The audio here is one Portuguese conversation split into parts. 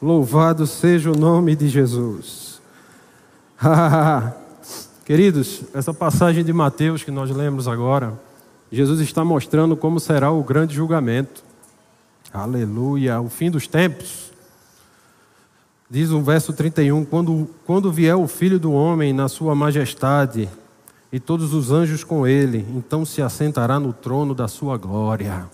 Louvado seja o nome de Jesus. Queridos, essa passagem de Mateus que nós lemos agora, Jesus está mostrando como será o grande julgamento. Aleluia, o fim dos tempos. Diz o verso 31: quando, quando vier o filho do homem na sua majestade e todos os anjos com ele, então se assentará no trono da sua glória.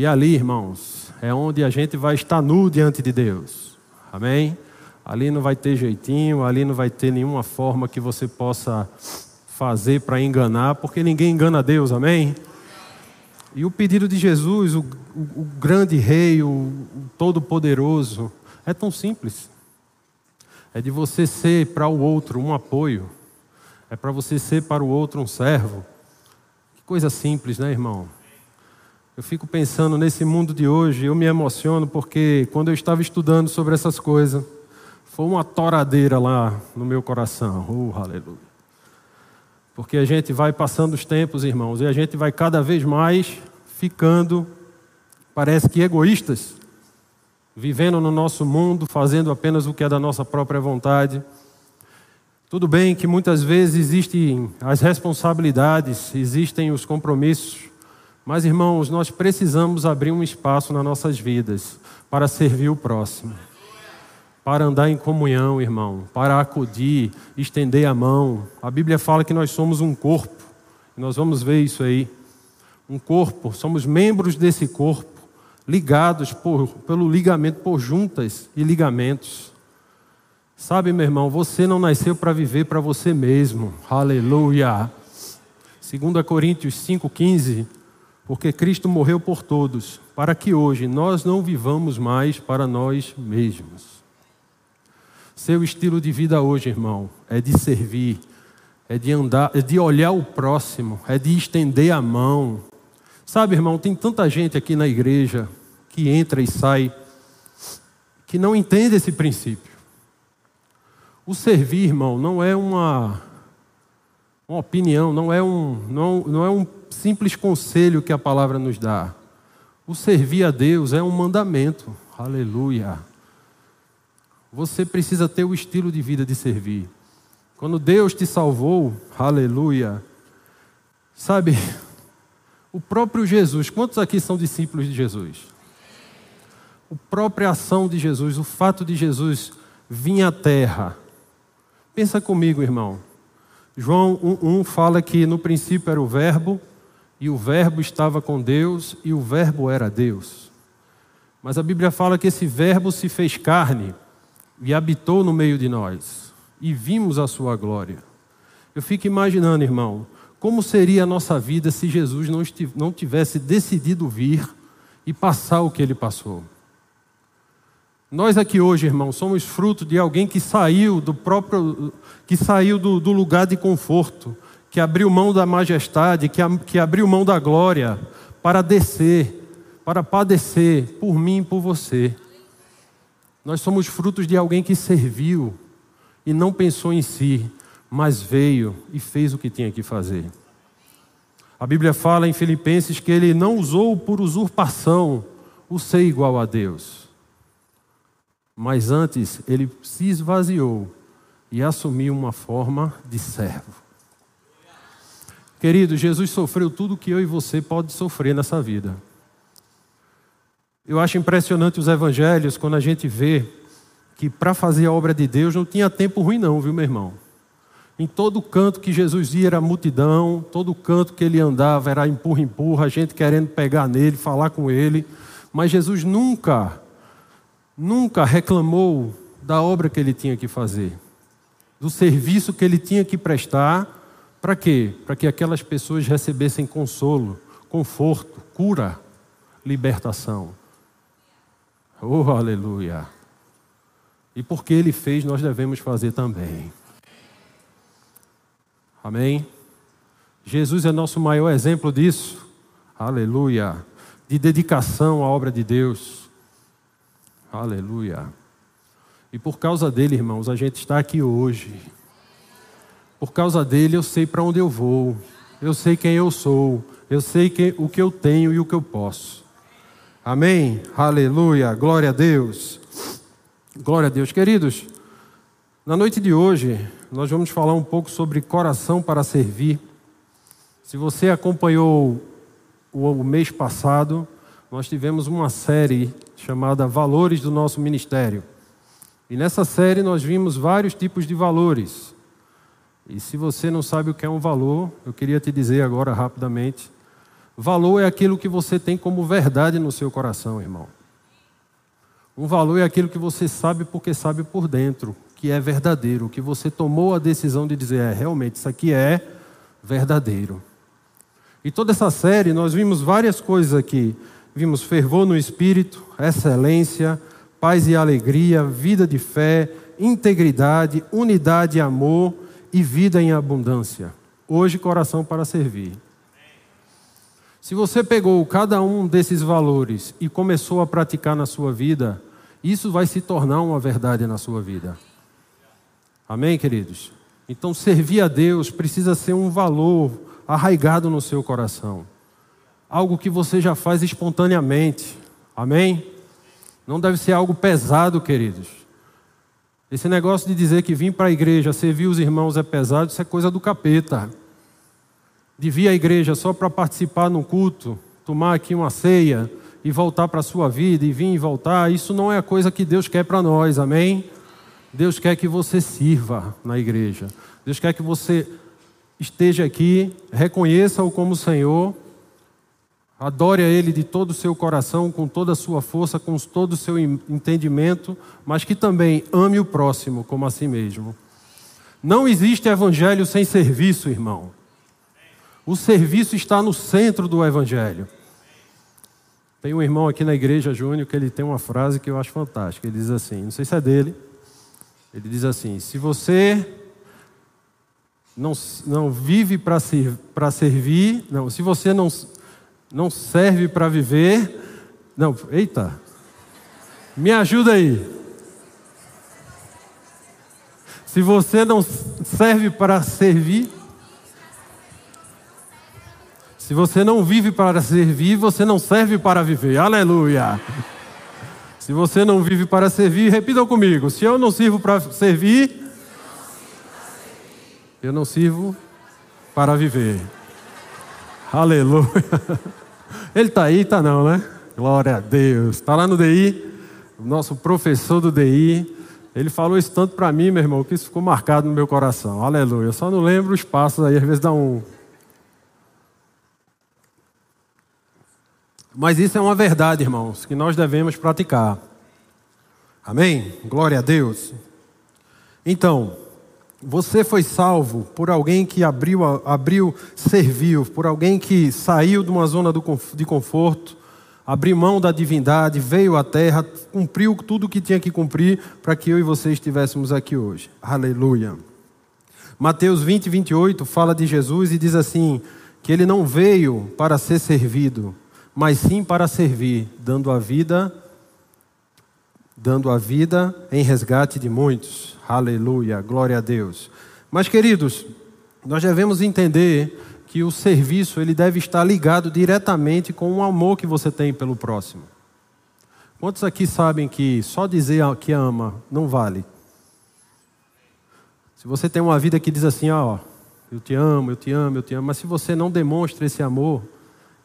E ali, irmãos, é onde a gente vai estar nu diante de Deus. Amém? Ali não vai ter jeitinho, ali não vai ter nenhuma forma que você possa fazer para enganar, porque ninguém engana Deus, amém? E o pedido de Jesus, o, o, o grande rei, o, o todo-poderoso, é tão simples. É de você ser para o outro um apoio, é para você ser para o outro um servo. Que coisa simples, né, irmão? Eu fico pensando nesse mundo de hoje, eu me emociono porque quando eu estava estudando sobre essas coisas, foi uma toradeira lá no meu coração. Oh, aleluia. Porque a gente vai passando os tempos, irmãos, e a gente vai cada vez mais ficando, parece que egoístas, vivendo no nosso mundo, fazendo apenas o que é da nossa própria vontade. Tudo bem que muitas vezes existem as responsabilidades, existem os compromissos, mas irmãos, nós precisamos abrir um espaço nas nossas vidas para servir o próximo para andar em comunhão, irmão, para acudir, estender a mão. A Bíblia fala que nós somos um corpo, e nós vamos ver isso aí. Um corpo, somos membros desse corpo, ligados por, pelo ligamento, por juntas e ligamentos. Sabe, meu irmão, você não nasceu para viver para você mesmo. Aleluia. 2 Coríntios 5,15. Porque Cristo morreu por todos, para que hoje nós não vivamos mais para nós mesmos. Seu estilo de vida hoje, irmão, é de servir, é de andar, é de olhar o próximo, é de estender a mão. Sabe, irmão, tem tanta gente aqui na igreja que entra e sai que não entende esse princípio. O servir, irmão, não é uma, uma opinião, não é um, não, não é um simples conselho que a palavra nos dá. O servir a Deus é um mandamento. Aleluia. Você precisa ter o estilo de vida de servir. Quando Deus te salvou, aleluia. Sabe, o próprio Jesus, quantos aqui são discípulos de Jesus? A própria ação de Jesus, o fato de Jesus vir à terra. Pensa comigo, irmão. João 1,1 fala que no princípio era o Verbo, e o Verbo estava com Deus, e o Verbo era Deus. Mas a Bíblia fala que esse Verbo se fez carne e habitou no meio de nós, e vimos a sua glória. Eu fico imaginando, irmão, como seria a nossa vida se Jesus não tivesse decidido vir e passar o que ele passou. Nós aqui hoje, irmão, somos fruto de alguém que saiu do próprio, que saiu do, do lugar de conforto, que abriu mão da majestade, que, que abriu mão da glória para descer, para padecer por mim e por você. Nós somos frutos de alguém que serviu e não pensou em si, mas veio e fez o que tinha que fazer. A Bíblia fala em Filipenses que ele não usou por usurpação o ser igual a Deus, mas antes ele se esvaziou e assumiu uma forma de servo. Querido, Jesus sofreu tudo que eu e você pode sofrer nessa vida. Eu acho impressionante os evangelhos quando a gente vê que para fazer a obra de Deus não tinha tempo ruim, não, viu, meu irmão? Em todo canto que Jesus ia era multidão, todo canto que ele andava era empurra, empurra, gente querendo pegar nele, falar com ele. Mas Jesus nunca, nunca reclamou da obra que ele tinha que fazer, do serviço que ele tinha que prestar. Para quê? Para que aquelas pessoas recebessem consolo, conforto, cura, libertação. Oh, aleluia. E porque ele fez, nós devemos fazer também. Amém? Jesus é nosso maior exemplo disso. Aleluia. De dedicação à obra de Deus. Aleluia. E por causa dele, irmãos, a gente está aqui hoje. Por causa dele, eu sei para onde eu vou. Eu sei quem eu sou. Eu sei que, o que eu tenho e o que eu posso. Amém? Aleluia, glória a Deus. Glória a Deus. Queridos, na noite de hoje, nós vamos falar um pouco sobre coração para servir. Se você acompanhou o mês passado, nós tivemos uma série chamada Valores do Nosso Ministério. E nessa série nós vimos vários tipos de valores. E se você não sabe o que é um valor, eu queria te dizer agora rapidamente. Valor é aquilo que você tem como verdade no seu coração, irmão. Um valor é aquilo que você sabe porque sabe por dentro, que é verdadeiro, que você tomou a decisão de dizer, é, realmente, isso aqui é verdadeiro. E toda essa série nós vimos várias coisas aqui. Vimos fervor no espírito, excelência, paz e alegria, vida de fé, integridade, unidade e amor e vida em abundância. Hoje, coração para servir. Se você pegou cada um desses valores e começou a praticar na sua vida, isso vai se tornar uma verdade na sua vida. Amém, queridos? Então, servir a Deus precisa ser um valor arraigado no seu coração algo que você já faz espontaneamente. Amém? Não deve ser algo pesado, queridos. Esse negócio de dizer que vim para a igreja servir os irmãos é pesado, isso é coisa do capeta. De vir à igreja só para participar num culto, tomar aqui uma ceia e voltar para a sua vida e vir e voltar, isso não é a coisa que Deus quer para nós, amém? Deus quer que você sirva na igreja. Deus quer que você esteja aqui, reconheça-o como Senhor Adore a Ele de todo o seu coração, com toda a sua força, com todo o seu entendimento, mas que também ame o próximo como a si mesmo. Não existe evangelho sem serviço, irmão. O serviço está no centro do evangelho. Tem um irmão aqui na igreja, Júnior, que ele tem uma frase que eu acho fantástica. Ele diz assim: não sei se é dele. Ele diz assim: se você não, não vive para servir, não, se você não não serve para viver. Não, eita. Me ajuda aí. Se você não serve para servir, se você não vive para servir, você não serve para viver. Aleluia. Se você não vive para servir, repita comigo: se eu não sirvo para servir, eu não sirvo para viver. Aleluia. Ele está aí, está não, né? Glória a Deus. Está lá no DI, nosso professor do DI. Ele falou isso tanto para mim, meu irmão, que isso ficou marcado no meu coração. Aleluia. Eu só não lembro os passos aí, às vezes dá um. Mas isso é uma verdade, irmãos, que nós devemos praticar. Amém? Glória a Deus. Então, você foi salvo por alguém que abriu, abriu, serviu, por alguém que saiu de uma zona de conforto, abriu mão da divindade, veio à terra, cumpriu tudo o que tinha que cumprir para que eu e você estivéssemos aqui hoje. Aleluia. Mateus 20, 28 fala de Jesus e diz assim: que ele não veio para ser servido, mas sim para servir, dando a vida, dando a vida em resgate de muitos. Aleluia, glória a Deus. Mas queridos, nós devemos entender que o serviço ele deve estar ligado diretamente com o amor que você tem pelo próximo. Quantos aqui sabem que só dizer que ama não vale? Se você tem uma vida que diz assim, ó, eu te amo, eu te amo, eu te amo, mas se você não demonstra esse amor,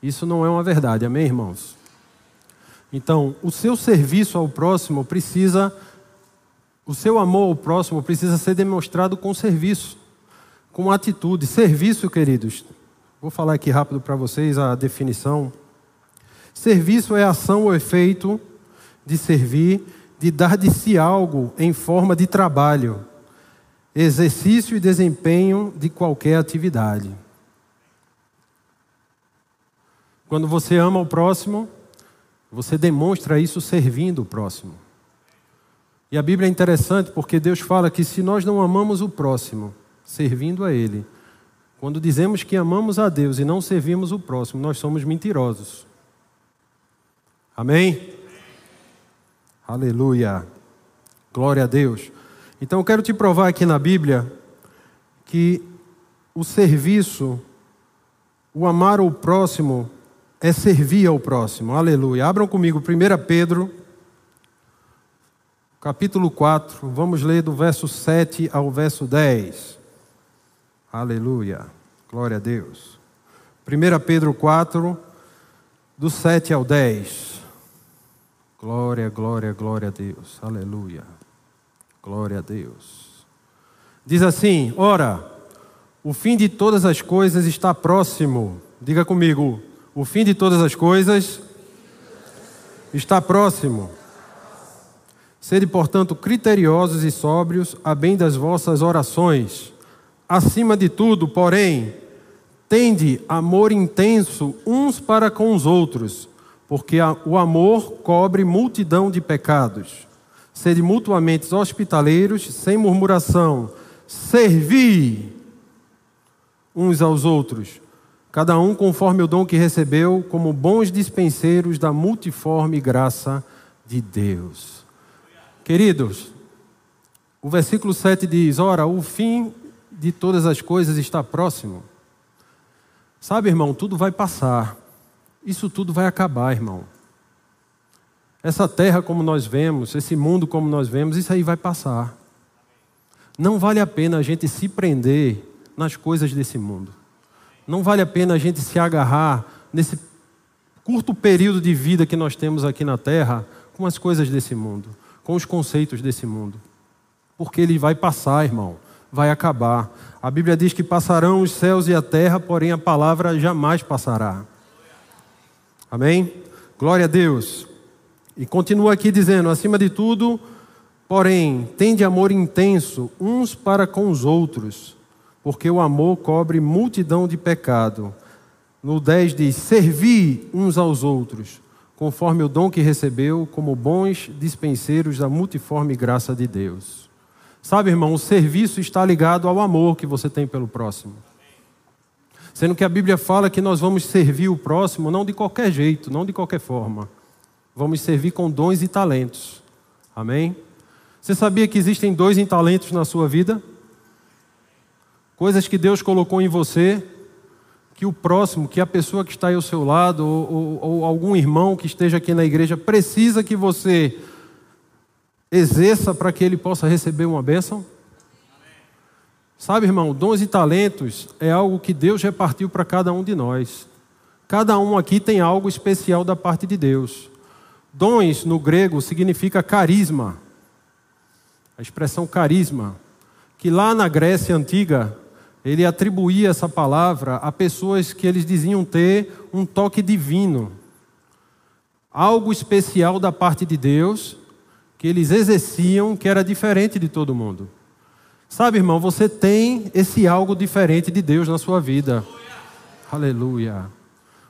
isso não é uma verdade, amém, irmãos? Então, o seu serviço ao próximo precisa o seu amor ao próximo precisa ser demonstrado com serviço, com atitude. Serviço, queridos, vou falar aqui rápido para vocês a definição. Serviço é ação ou efeito de servir, de dar de si algo em forma de trabalho, exercício e desempenho de qualquer atividade. Quando você ama o próximo, você demonstra isso servindo o próximo. E a Bíblia é interessante porque Deus fala que se nós não amamos o próximo, servindo a Ele, quando dizemos que amamos a Deus e não servimos o próximo, nós somos mentirosos. Amém? Aleluia. Glória a Deus. Então eu quero te provar aqui na Bíblia que o serviço, o amar o próximo, é servir ao próximo. Aleluia. Abram comigo 1 Pedro, capítulo 4. Vamos ler do verso 7 ao verso 10. Aleluia. Glória a Deus. 1 Pedro 4, do 7 ao 10. Glória, glória, glória a Deus. Aleluia. Glória a Deus. Diz assim: Ora, o fim de todas as coisas está próximo. Diga comigo: o fim de todas as coisas está próximo. Sede, portanto, criteriosos e sóbrios, a bem das vossas orações. Acima de tudo, porém, tende amor intenso uns para com os outros, porque o amor cobre multidão de pecados. Sede mutuamente hospitaleiros, sem murmuração. Servi uns aos outros, cada um conforme o dom que recebeu, como bons dispenseiros da multiforme graça de Deus. Queridos, o versículo 7 diz: Ora, o fim de todas as coisas está próximo. Sabe, irmão, tudo vai passar. Isso tudo vai acabar, irmão. Essa terra como nós vemos, esse mundo como nós vemos, isso aí vai passar. Não vale a pena a gente se prender nas coisas desse mundo. Não vale a pena a gente se agarrar nesse curto período de vida que nós temos aqui na terra com as coisas desse mundo, com os conceitos desse mundo. Porque ele vai passar, irmão, vai acabar. A Bíblia diz que passarão os céus e a terra, porém a palavra jamais passará. Amém? Glória a Deus. E continua aqui dizendo: acima de tudo, porém, tende amor intenso uns para com os outros porque o amor cobre multidão de pecado. No 10 diz: Servi uns aos outros, conforme o dom que recebeu, como bons dispenseiros da multiforme graça de Deus. Sabe, irmão, o serviço está ligado ao amor que você tem pelo próximo. Sendo que a Bíblia fala que nós vamos servir o próximo não de qualquer jeito, não de qualquer forma. Vamos servir com dons e talentos. Amém? Você sabia que existem dois talentos na sua vida? Coisas que Deus colocou em você, que o próximo, que a pessoa que está aí ao seu lado, ou, ou, ou algum irmão que esteja aqui na igreja, precisa que você exerça para que ele possa receber uma bênção? Sabe, irmão, dons e talentos é algo que Deus repartiu para cada um de nós. Cada um aqui tem algo especial da parte de Deus. Dons no grego significa carisma. A expressão carisma, que lá na Grécia antiga ele atribuía essa palavra a pessoas que eles diziam ter um toque divino, algo especial da parte de Deus, que eles exerciam que era diferente de todo mundo. Sabe, irmão, você tem esse algo diferente de Deus na sua vida. Aleluia. Aleluia.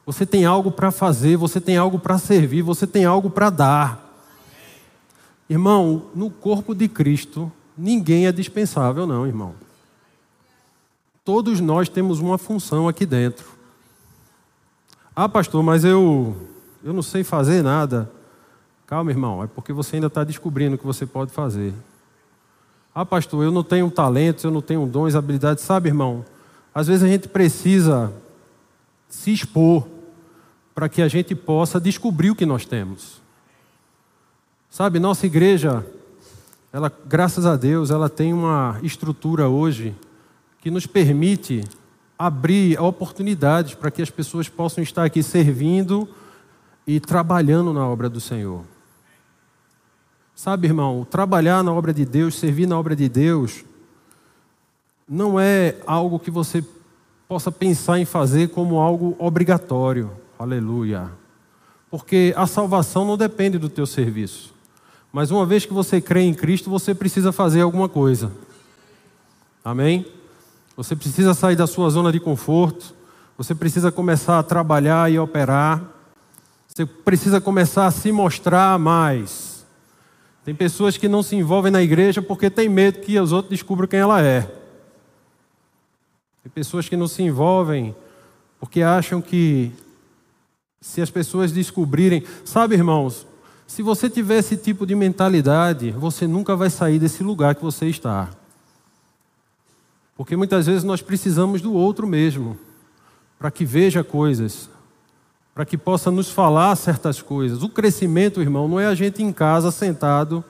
Você tem algo para fazer, você tem algo para servir, você tem algo para dar. Irmão, no corpo de Cristo, ninguém é dispensável, não, irmão. Todos nós temos uma função aqui dentro. Ah, pastor, mas eu, eu não sei fazer nada. Calma, irmão, é porque você ainda está descobrindo o que você pode fazer. Ah, pastor, eu não tenho talentos, eu não tenho dons, habilidades. Sabe, irmão, às vezes a gente precisa se expor para que a gente possa descobrir o que nós temos. Sabe, nossa igreja, ela, graças a Deus, ela tem uma estrutura hoje que nos permite abrir oportunidades para que as pessoas possam estar aqui servindo e trabalhando na obra do Senhor. Sabe, irmão, trabalhar na obra de Deus, servir na obra de Deus, não é algo que você possa pensar em fazer como algo obrigatório. Aleluia. Porque a salvação não depende do teu serviço. Mas uma vez que você crê em Cristo, você precisa fazer alguma coisa. Amém? Você precisa sair da sua zona de conforto. Você precisa começar a trabalhar e operar. Você precisa começar a se mostrar mais. Tem pessoas que não se envolvem na igreja porque tem medo que os outros descubram quem ela é. Tem pessoas que não se envolvem porque acham que se as pessoas descobrirem. Sabe, irmãos, se você tiver esse tipo de mentalidade, você nunca vai sair desse lugar que você está. Porque muitas vezes nós precisamos do outro mesmo, para que veja coisas. para que possa nos falar certas coisas. O crescimento, irmão, não é a gente em casa sentado,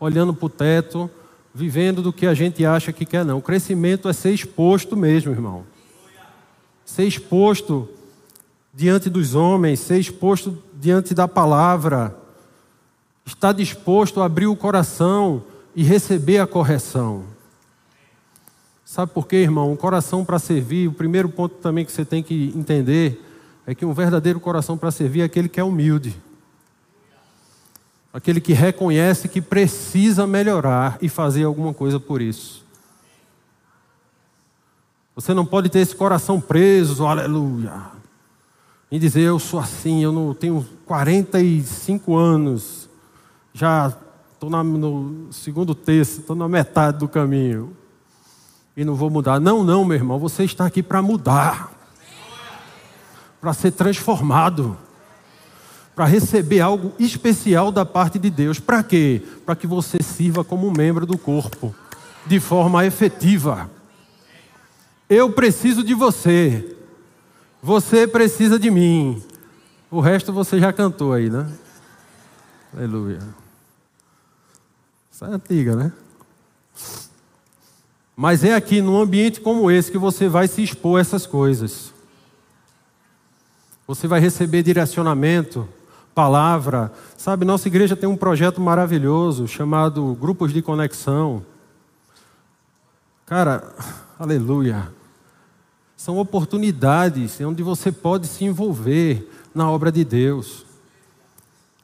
olhando para o teto, vivendo do que a gente acha que quer, não. O crescimento é ser exposto mesmo, irmão. Ser exposto diante dos homens, ser exposto diante da palavra, estar disposto a abrir o coração e receber a correção. Sabe por quê, irmão? Um coração para servir, o primeiro ponto também que você tem que entender é que um verdadeiro coração para servir é aquele que é humilde. Aquele que reconhece que precisa melhorar e fazer alguma coisa por isso. Você não pode ter esse coração preso, aleluia, e dizer eu sou assim, eu não tenho 45 anos, já estou no segundo terço, estou na metade do caminho e não vou mudar. Não, não, meu irmão, você está aqui para mudar para ser transformado, para receber algo especial da parte de Deus. Para quê? Para que você sirva como membro do corpo, de forma efetiva. Eu preciso de você, você precisa de mim. O resto você já cantou aí, né? Aleluia. Isso é antiga, né? Mas é aqui, num ambiente como esse, que você vai se expor a essas coisas. Você vai receber direcionamento, palavra. Sabe, nossa igreja tem um projeto maravilhoso chamado Grupos de Conexão. Cara, aleluia. São oportunidades onde você pode se envolver na obra de Deus.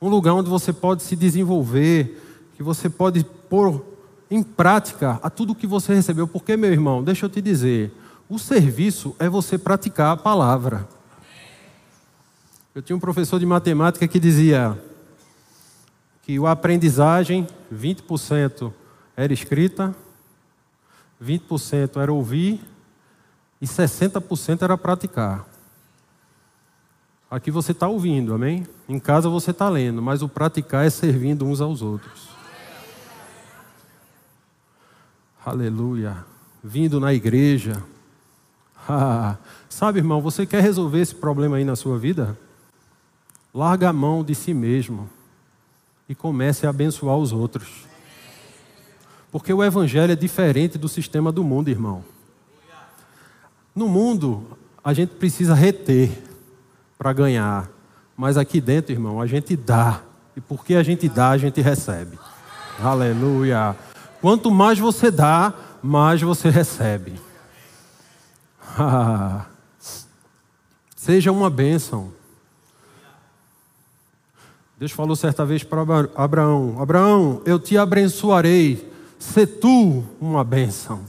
Um lugar onde você pode se desenvolver, que você pode pôr em prática a tudo que você recebeu. Porque, meu irmão, deixa eu te dizer, o serviço é você praticar a palavra. Eu tinha um professor de matemática que dizia que a aprendizagem, 20% era escrita, 20% era ouvir e 60% era praticar. Aqui você está ouvindo, amém? Em casa você está lendo, mas o praticar é servindo uns aos outros. Aleluia. Vindo na igreja. Sabe, irmão, você quer resolver esse problema aí na sua vida? Larga a mão de si mesmo e comece a abençoar os outros. Porque o Evangelho é diferente do sistema do mundo, irmão. No mundo, a gente precisa reter para ganhar. Mas aqui dentro, irmão, a gente dá. E porque a gente dá, a gente recebe. Aleluia. Quanto mais você dá, mais você recebe. Seja uma bênção. Deus falou certa vez para Abraão: Abraão, eu te abençoarei, se tu uma bênção.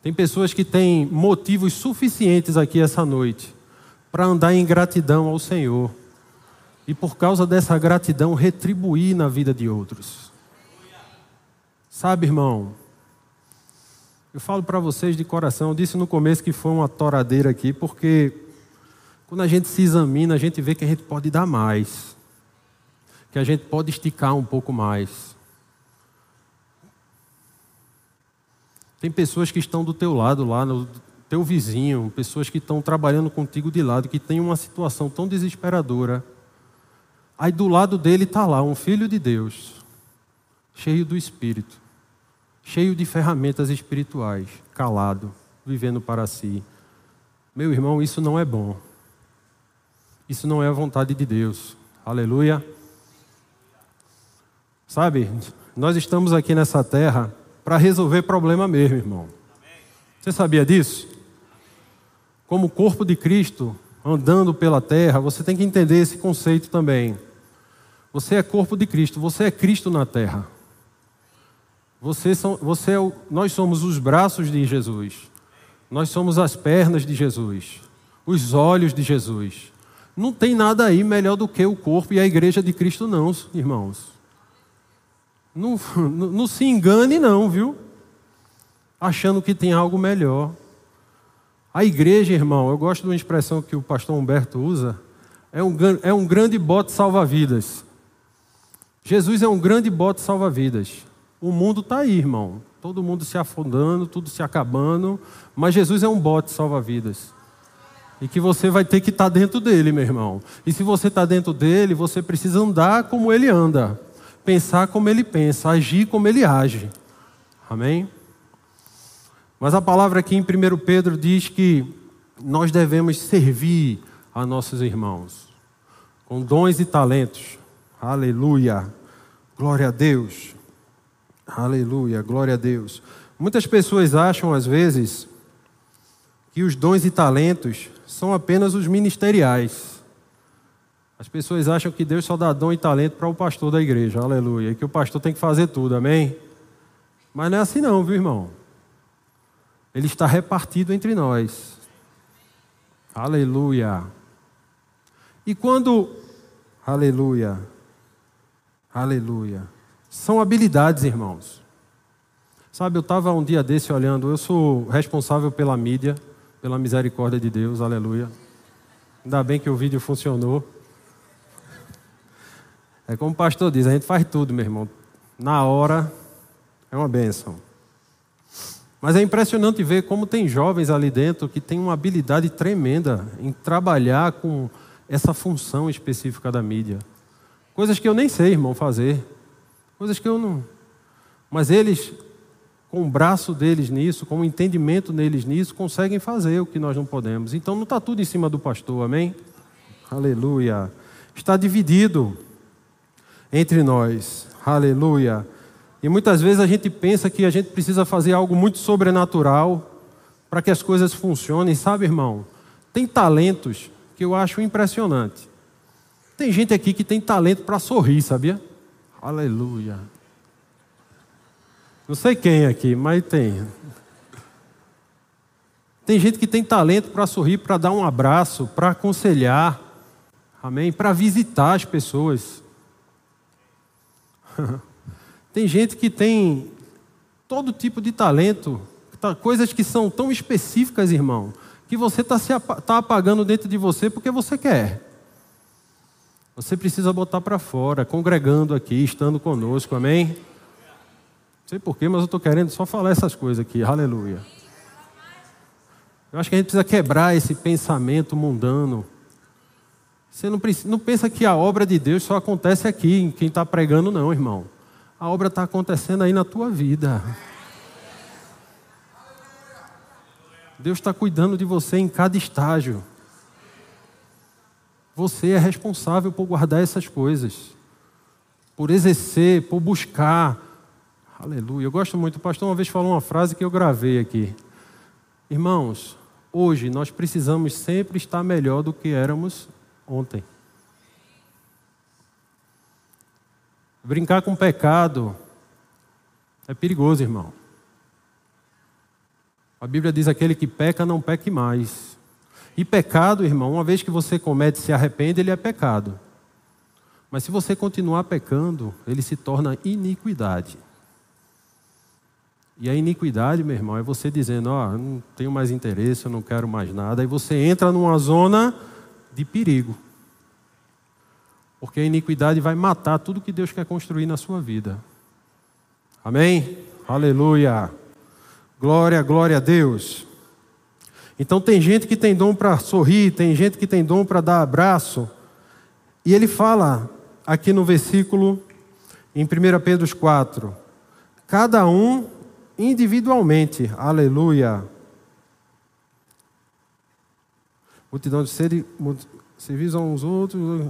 Tem pessoas que têm motivos suficientes aqui essa noite para andar em gratidão ao Senhor e por causa dessa gratidão retribuir na vida de outros. Sabe, irmão, eu falo para vocês de coração, eu disse no começo que foi uma toradeira aqui, porque quando a gente se examina, a gente vê que a gente pode dar mais que a gente pode esticar um pouco mais. Tem pessoas que estão do teu lado lá, no teu vizinho, pessoas que estão trabalhando contigo de lado, que tem uma situação tão desesperadora. Aí do lado dele está lá um filho de Deus, cheio do Espírito, cheio de ferramentas espirituais, calado, vivendo para si. Meu irmão, isso não é bom. Isso não é a vontade de Deus. Aleluia. Sabe, nós estamos aqui nessa terra para resolver problema mesmo, irmão. Você sabia disso? Como corpo de Cristo, andando pela terra, você tem que entender esse conceito também. Você é corpo de Cristo, você é Cristo na terra. Você são, você é o, nós somos os braços de Jesus. Nós somos as pernas de Jesus, os olhos de Jesus. Não tem nada aí melhor do que o corpo e a igreja de Cristo, não, irmãos. Não, não, não se engane, não, viu? Achando que tem algo melhor. A igreja, irmão, eu gosto de uma expressão que o pastor Humberto usa, é um, é um grande bote salva-vidas. Jesus é um grande bote salva-vidas. O mundo está aí, irmão. Todo mundo se afundando, tudo se acabando, mas Jesus é um bote salva-vidas. E que você vai ter que estar dentro dele, meu irmão. E se você está dentro dele, você precisa andar como ele anda, pensar como ele pensa, agir como ele age. Amém? Mas a palavra aqui em 1 Pedro diz que nós devemos servir a nossos irmãos com dons e talentos. Aleluia. Glória a Deus. Aleluia. Glória a Deus. Muitas pessoas acham, às vezes, que os dons e talentos são apenas os ministeriais. As pessoas acham que Deus só dá dom e talento para o pastor da igreja, aleluia, e que o pastor tem que fazer tudo, amém? Mas não é assim não, viu irmão? Ele está repartido entre nós. Aleluia. E quando, aleluia, aleluia, são habilidades, irmãos. Sabe, eu estava um dia desse olhando, eu sou responsável pela mídia, pela misericórdia de Deus, aleluia. Ainda bem que o vídeo funcionou. É como o pastor diz, a gente faz tudo, meu irmão. Na hora, é uma benção. Mas é impressionante ver como tem jovens ali dentro que têm uma habilidade tremenda em trabalhar com essa função específica da mídia. Coisas que eu nem sei, irmão, fazer. Coisas que eu não. Mas eles com o braço deles nisso, com o entendimento neles nisso, conseguem fazer o que nós não podemos. Então não está tudo em cima do pastor, amém? Aleluia. Está dividido entre nós, aleluia. E muitas vezes a gente pensa que a gente precisa fazer algo muito sobrenatural para que as coisas funcionem, sabe, irmão? Tem talentos que eu acho impressionante. Tem gente aqui que tem talento para sorrir, sabia? Aleluia. Não sei quem aqui, mas tem. Tem gente que tem talento para sorrir, para dar um abraço, para aconselhar, amém? Para visitar as pessoas. tem gente que tem todo tipo de talento, tá, coisas que são tão específicas, irmão, que você está tá apagando dentro de você porque você quer. Você precisa botar para fora, congregando aqui, estando conosco, amém? Não sei porquê, mas eu estou querendo só falar essas coisas aqui. Aleluia. Eu acho que a gente precisa quebrar esse pensamento mundano. Você não, precisa, não pensa que a obra de Deus só acontece aqui, em quem está pregando, não, irmão. A obra está acontecendo aí na tua vida. Deus está cuidando de você em cada estágio. Você é responsável por guardar essas coisas, por exercer, por buscar, Aleluia. Eu gosto muito. O pastor uma vez falou uma frase que eu gravei aqui. Irmãos, hoje nós precisamos sempre estar melhor do que éramos ontem. Brincar com pecado é perigoso, irmão. A Bíblia diz: aquele que peca, não peque mais. E pecado, irmão, uma vez que você comete e se arrepende, ele é pecado. Mas se você continuar pecando, ele se torna iniquidade. E a iniquidade, meu irmão, é você dizendo: Ó, oh, não tenho mais interesse, eu não quero mais nada. Aí você entra numa zona de perigo. Porque a iniquidade vai matar tudo que Deus quer construir na sua vida. Amém? Aleluia. Glória, glória a Deus. Então tem gente que tem dom para sorrir, tem gente que tem dom para dar abraço. E ele fala aqui no versículo, em 1 Pedro 4, cada um individualmente. Aleluia. Multidão de seres, serviços uns outros,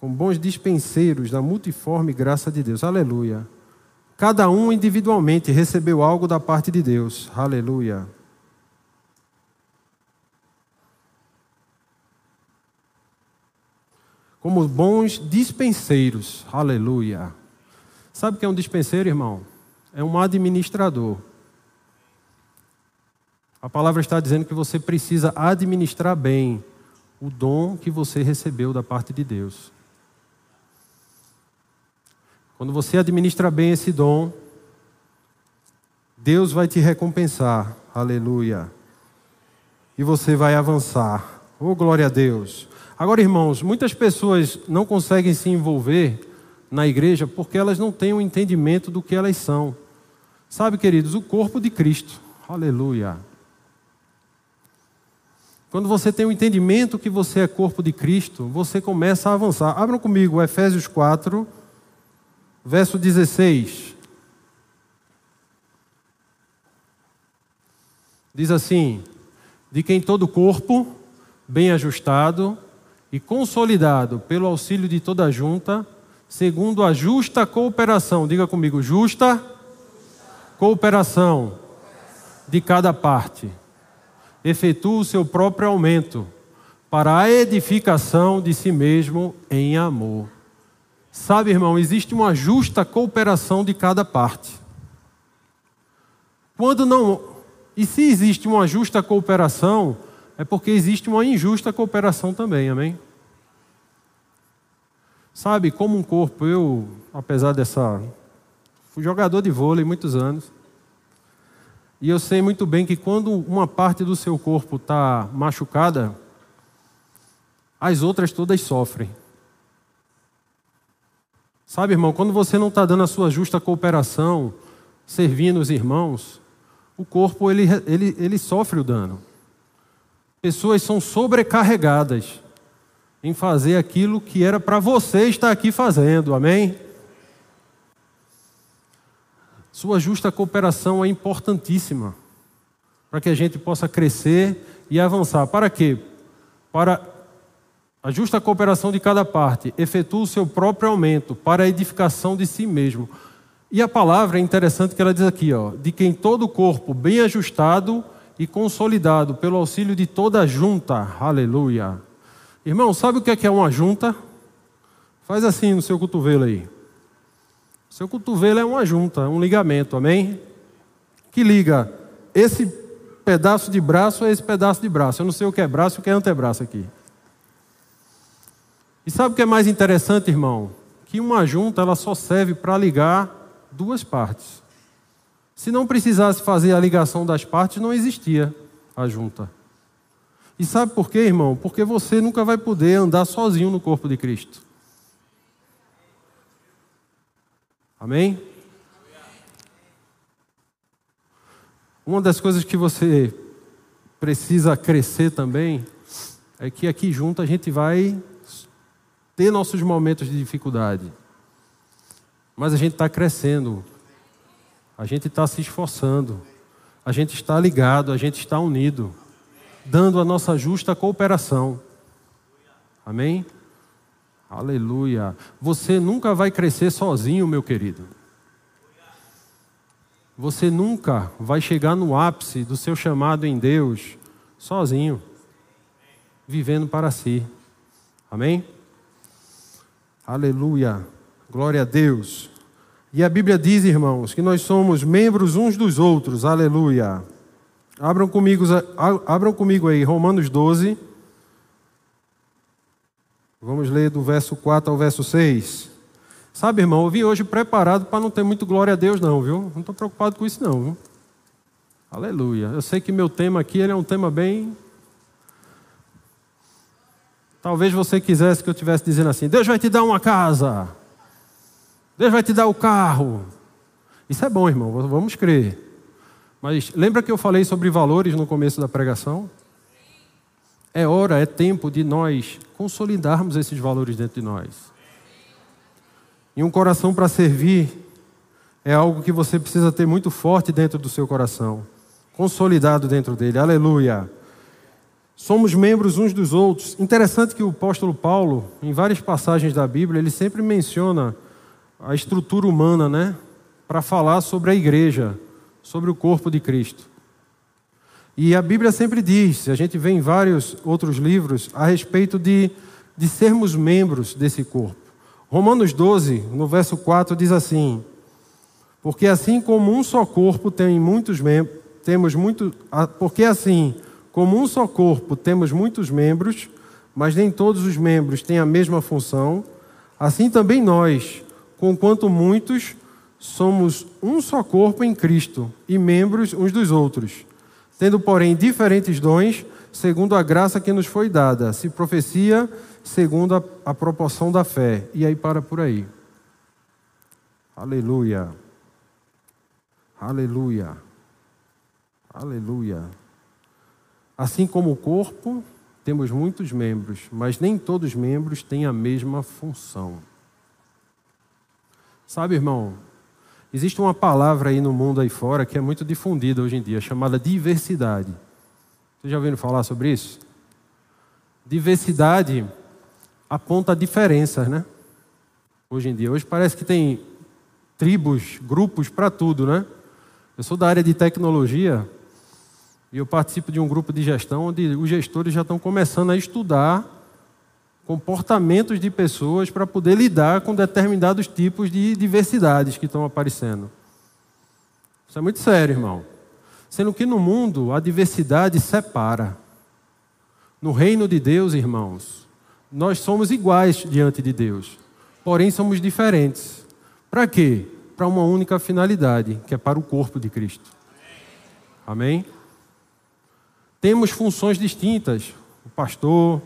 com bons dispenseiros da multiforme graça de Deus. Aleluia. Cada um individualmente recebeu algo da parte de Deus. Aleluia. Como bons dispenseiros. Aleluia. Sabe o que é um dispenseiro, irmão? é um administrador. A palavra está dizendo que você precisa administrar bem o dom que você recebeu da parte de Deus. Quando você administra bem esse dom, Deus vai te recompensar. Aleluia. E você vai avançar. Oh, glória a Deus. Agora, irmãos, muitas pessoas não conseguem se envolver na igreja porque elas não têm o um entendimento do que elas são. Sabe, queridos, o corpo de Cristo. Aleluia. Quando você tem o entendimento que você é corpo de Cristo, você começa a avançar. Abram comigo Efésios 4, verso 16. Diz assim: De quem todo corpo, bem ajustado e consolidado pelo auxílio de toda a junta, segundo a justa cooperação, diga comigo, justa cooperação de cada parte, efetua o seu próprio aumento para a edificação de si mesmo em amor. Sabe, irmão, existe uma justa cooperação de cada parte. Quando não e se existe uma justa cooperação, é porque existe uma injusta cooperação também, amém? Sabe, como um corpo, eu, apesar dessa. Fui jogador de vôlei muitos anos. E eu sei muito bem que quando uma parte do seu corpo está machucada, as outras todas sofrem. Sabe, irmão, quando você não está dando a sua justa cooperação, servindo os irmãos, o corpo ele, ele, ele sofre o dano. Pessoas são sobrecarregadas em fazer aquilo que era para você estar aqui fazendo, amém? Sua justa cooperação é importantíssima para que a gente possa crescer e avançar. Para quê? Para a justa cooperação de cada parte, efetua o seu próprio aumento para a edificação de si mesmo. E a palavra é interessante que ela diz aqui, ó, de quem todo o corpo bem ajustado e consolidado pelo auxílio de toda a junta. Aleluia. Irmão, sabe o que é, que é uma junta? Faz assim no seu cotovelo aí. Seu cotovelo é uma junta, um ligamento, amém? Que liga esse pedaço de braço a esse pedaço de braço. Eu não sei o que é braço o que é antebraço aqui. E sabe o que é mais interessante, irmão? Que uma junta ela só serve para ligar duas partes. Se não precisasse fazer a ligação das partes, não existia a junta. E sabe por quê, irmão? Porque você nunca vai poder andar sozinho no corpo de Cristo. Amém? Uma das coisas que você precisa crescer também é que aqui junto a gente vai ter nossos momentos de dificuldade. Mas a gente está crescendo, a gente está se esforçando, a gente está ligado, a gente está unido dando a nossa justa cooperação. Amém? Aleluia. Você nunca vai crescer sozinho, meu querido. Você nunca vai chegar no ápice do seu chamado em Deus sozinho, vivendo para si. Amém? Aleluia. Glória a Deus. E a Bíblia diz, irmãos, que nós somos membros uns dos outros. Aleluia. Abram comigo, abram comigo aí, Romanos 12. Vamos ler do verso 4 ao verso 6. Sabe, irmão, eu vim hoje preparado para não ter muito glória a Deus, não, viu? Não estou preocupado com isso, não, viu? Aleluia. Eu sei que meu tema aqui ele é um tema bem. Talvez você quisesse que eu estivesse dizendo assim: Deus vai te dar uma casa, Deus vai te dar o carro. Isso é bom, irmão, vamos crer. Mas lembra que eu falei sobre valores no começo da pregação? É hora, é tempo de nós consolidarmos esses valores dentro de nós. E um coração para servir é algo que você precisa ter muito forte dentro do seu coração, consolidado dentro dele. Aleluia. Somos membros uns dos outros. Interessante que o apóstolo Paulo, em várias passagens da Bíblia, ele sempre menciona a estrutura humana, né? Para falar sobre a igreja sobre o corpo de Cristo. E a Bíblia sempre diz, a gente vê em vários outros livros, a respeito de, de sermos membros desse corpo. Romanos 12, no verso 4, diz assim: Porque assim como um só corpo tem muitos membros, temos muito, porque assim como um só corpo temos muitos membros, mas nem todos os membros têm a mesma função, assim também nós, conquanto muitos, somos um só corpo em Cristo e membros uns dos outros, tendo, porém, diferentes dons, segundo a graça que nos foi dada. Se profecia, segundo a, a proporção da fé. E aí para por aí. Aleluia. Aleluia. Aleluia. Assim como o corpo, temos muitos membros, mas nem todos os membros têm a mesma função. Sabe, irmão, existe uma palavra aí no mundo aí fora que é muito difundida hoje em dia, chamada diversidade. Você já ouviu falar sobre isso? Diversidade aponta diferenças, né? Hoje em dia. Hoje parece que tem tribos, grupos para tudo, né? Eu sou da área de tecnologia e eu participo de um grupo de gestão onde os gestores já estão começando a estudar comportamentos de pessoas para poder lidar com determinados tipos de diversidades que estão aparecendo. Isso é muito sério, irmão. Sendo que no mundo a diversidade separa. No reino de Deus, irmãos, nós somos iguais diante de Deus, porém somos diferentes. Para quê? Para uma única finalidade, que é para o corpo de Cristo. Amém? Temos funções distintas. O pastor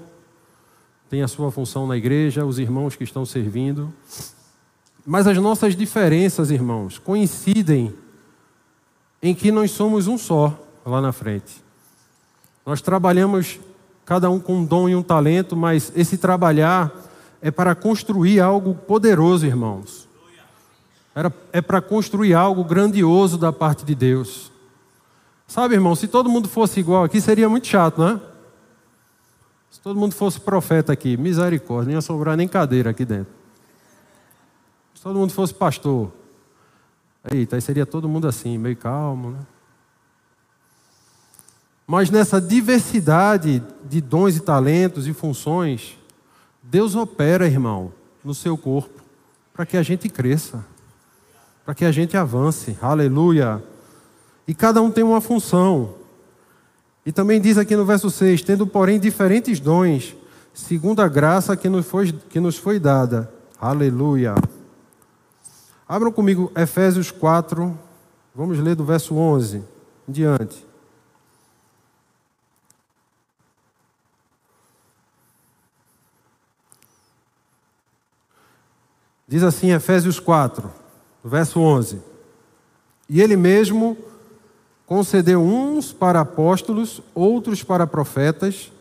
tem a sua função na igreja, os irmãos que estão servindo. Mas as nossas diferenças, irmãos, coincidem em que nós somos um só lá na frente. Nós trabalhamos cada um com um dom e um talento, mas esse trabalhar é para construir algo poderoso, irmãos. Era, é para construir algo grandioso da parte de Deus. Sabe, irmão, se todo mundo fosse igual aqui, seria muito chato, né? Se todo mundo fosse profeta aqui, misericórdia, não ia sobrar nem cadeira aqui dentro. Se todo mundo fosse pastor, Eita, aí seria todo mundo assim, meio calmo, né? Mas nessa diversidade de dons e talentos e funções, Deus opera, irmão, no seu corpo, para que a gente cresça, para que a gente avance. Aleluia. E cada um tem uma função. E também diz aqui no verso 6: tendo, porém, diferentes dons, segundo a graça que nos foi, que nos foi dada. Aleluia. Abram comigo Efésios 4, vamos ler do verso 11 em diante. Diz assim Efésios 4, verso 11: E ele mesmo concedeu uns para apóstolos, outros para profetas,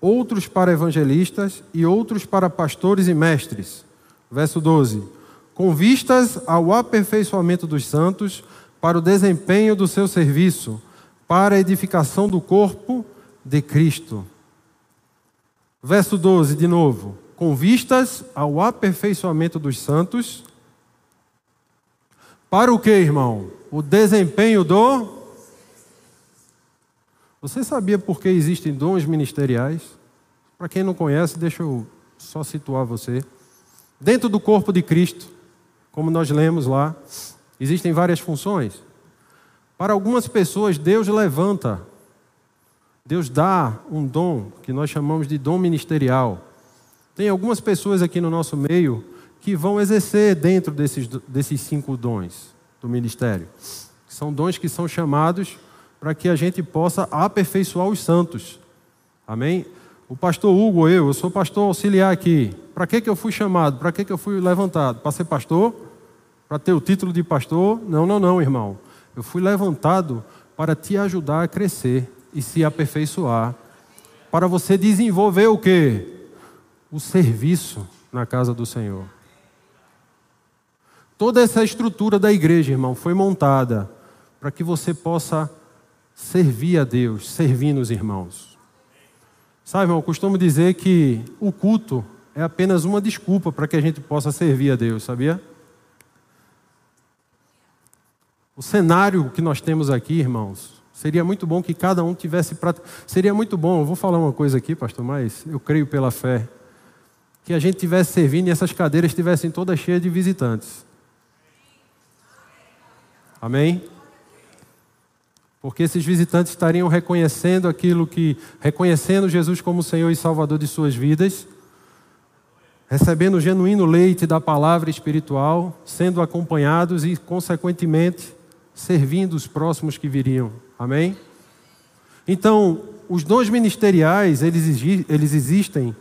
outros para evangelistas e outros para pastores e mestres. Verso 12 com vistas ao aperfeiçoamento dos santos, para o desempenho do seu serviço, para a edificação do corpo de Cristo. Verso 12, de novo. Com vistas ao aperfeiçoamento dos santos, para o que, irmão? O desempenho do. Você sabia por que existem dons ministeriais? Para quem não conhece, deixa eu só situar você. Dentro do corpo de Cristo, como nós lemos lá, existem várias funções. Para algumas pessoas, Deus levanta, Deus dá um dom que nós chamamos de dom ministerial. Tem algumas pessoas aqui no nosso meio que vão exercer dentro desses, desses cinco dons do ministério. São dons que são chamados para que a gente possa aperfeiçoar os santos. Amém? O pastor Hugo, eu, eu sou pastor auxiliar aqui. Para que, que eu fui chamado? Para que, que eu fui levantado? Para ser pastor? para ter o título de pastor. Não, não, não, irmão. Eu fui levantado para te ajudar a crescer e se aperfeiçoar. Para você desenvolver o quê? O serviço na casa do Senhor. Toda essa estrutura da igreja, irmão, foi montada para que você possa servir a Deus, servindo os irmãos. Sabe, irmão, eu costumo dizer que o culto é apenas uma desculpa para que a gente possa servir a Deus, sabia? O cenário que nós temos aqui, irmãos, seria muito bom que cada um tivesse. Prat... Seria muito bom, eu vou falar uma coisa aqui, pastor, mas eu creio pela fé, que a gente tivesse servindo e essas cadeiras estivessem todas cheias de visitantes. Amém? Porque esses visitantes estariam reconhecendo aquilo que. reconhecendo Jesus como Senhor e Salvador de suas vidas recebendo o genuíno leite da palavra espiritual, sendo acompanhados e, consequentemente, servindo os próximos que viriam. Amém? Então, os dons ministeriais, eles, eles existem